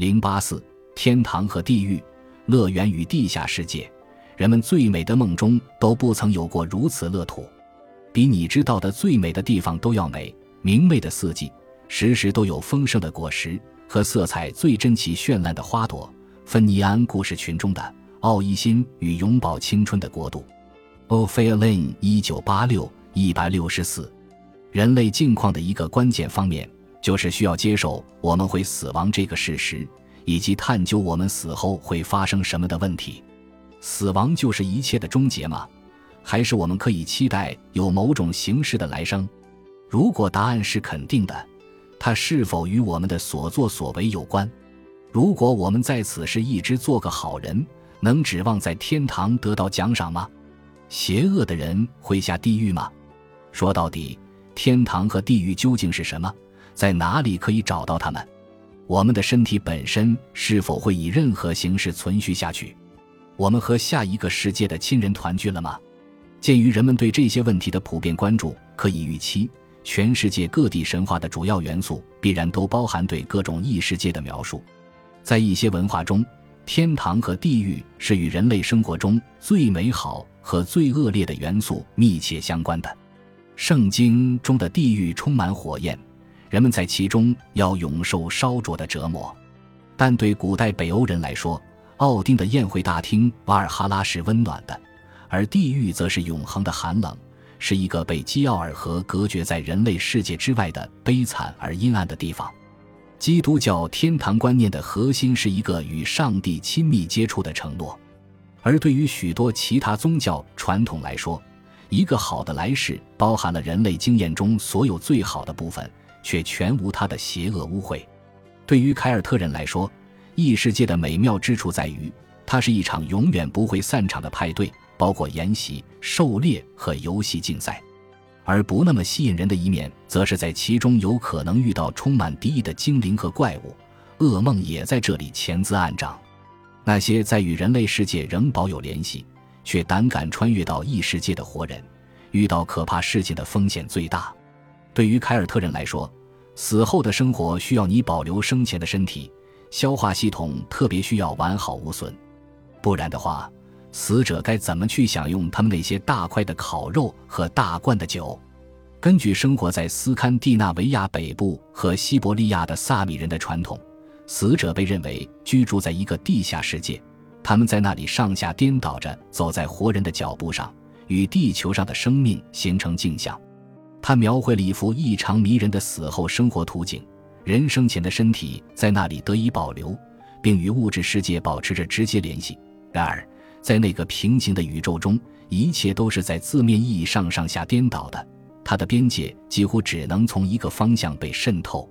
零八四，天堂和地狱，乐园与地下世界，人们最美的梦中都不曾有过如此乐土，比你知道的最美的地方都要美。明媚的四季，时时都有丰盛的果实和色彩最珍奇绚烂的花朵。芬尼安故事群中的奥伊辛与永葆青春的国度。o p h e l i n 一九八六一百六十四。人类境况的一个关键方面，就是需要接受我们会死亡这个事实，以及探究我们死后会发生什么的问题。死亡就是一切的终结吗？还是我们可以期待有某种形式的来生？如果答案是肯定的，它是否与我们的所作所为有关？如果我们在此世一直做个好人，能指望在天堂得到奖赏吗？邪恶的人会下地狱吗？说到底，天堂和地狱究竟是什么？在哪里可以找到它们？我们的身体本身是否会以任何形式存续下去？我们和下一个世界的亲人团聚了吗？鉴于人们对这些问题的普遍关注，可以预期。全世界各地神话的主要元素必然都包含对各种异世界的描述。在一些文化中，天堂和地狱是与人类生活中最美好和最恶劣的元素密切相关的。圣经中的地狱充满火焰，人们在其中要永受烧灼的折磨。但对古代北欧人来说，奥丁的宴会大厅瓦尔哈拉是温暖的，而地狱则是永恒的寒冷。是一个被基奥尔河隔绝在人类世界之外的悲惨而阴暗的地方。基督教天堂观念的核心是一个与上帝亲密接触的承诺，而对于许多其他宗教传统来说，一个好的来世包含了人类经验中所有最好的部分，却全无他的邪恶污秽。对于凯尔特人来说，异世界的美妙之处在于，它是一场永远不会散场的派对。包括研习、狩猎和游戏竞赛，而不那么吸引人的一面，则是在其中有可能遇到充满敌意的精灵和怪物。噩梦也在这里潜滋暗长。那些在与人类世界仍保有联系，却胆敢穿越到异世界的活人，遇到可怕事情的风险最大。对于凯尔特人来说，死后的生活需要你保留生前的身体，消化系统特别需要完好无损，不然的话。死者该怎么去享用他们那些大块的烤肉和大罐的酒？根据生活在斯堪的纳维亚北部和西伯利亚的萨米人的传统，死者被认为居住在一个地下世界，他们在那里上下颠倒着走在活人的脚步上，与地球上的生命形成镜像。他描绘了一幅异常迷人的死后生活图景：人生前的身体在那里得以保留，并与物质世界保持着直接联系。然而，在那个平行的宇宙中，一切都是在字面意义上上下颠倒的。它的边界几乎只能从一个方向被渗透。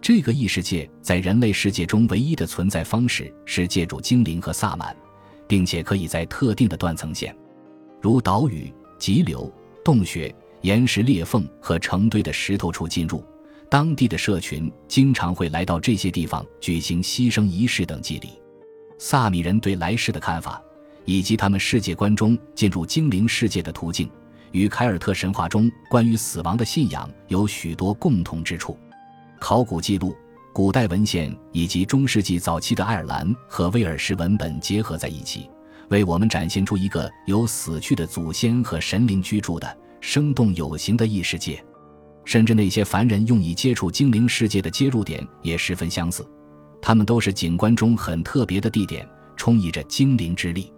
这个异世界在人类世界中唯一的存在方式是借助精灵和萨满，并且可以在特定的断层线，如岛屿、急流、洞穴、岩石裂缝和成堆的石头处进入。当地的社群经常会来到这些地方举行牺牲仪式等祭礼。萨米人对来世的看法。以及他们世界观中进入精灵世界的途径，与凯尔特神话中关于死亡的信仰有许多共同之处。考古记录、古代文献以及中世纪早期的爱尔兰和威尔士文本结合在一起，为我们展现出一个有死去的祖先和神灵居住的生动有形的异世界。甚至那些凡人用以接触精灵世界的接入点也十分相似，他们都是景观中很特别的地点，充溢着精灵之力。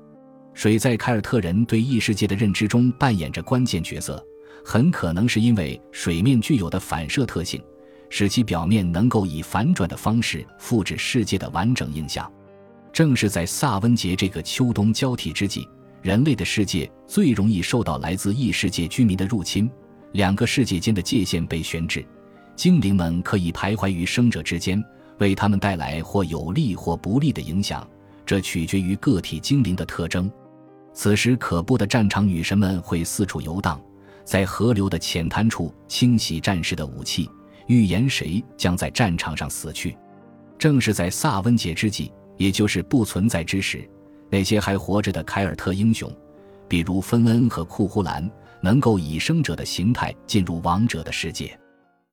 水在凯尔特人对异世界的认知中扮演着关键角色，很可能是因为水面具有的反射特性，使其表面能够以反转的方式复制世界的完整印象。正是在萨温节这个秋冬交替之际，人类的世界最容易受到来自异世界居民的入侵，两个世界间的界限被悬置，精灵们可以徘徊于生者之间，为他们带来或有利或不利的影响，这取决于个体精灵的特征。此时，可怖的战场女神们会四处游荡，在河流的浅滩处清洗战士的武器，预言谁将在战场上死去。正是在萨温节之际，也就是不存在之时，那些还活着的凯尔特英雄，比如芬恩和库胡兰，能够以生者的形态进入王者的世界。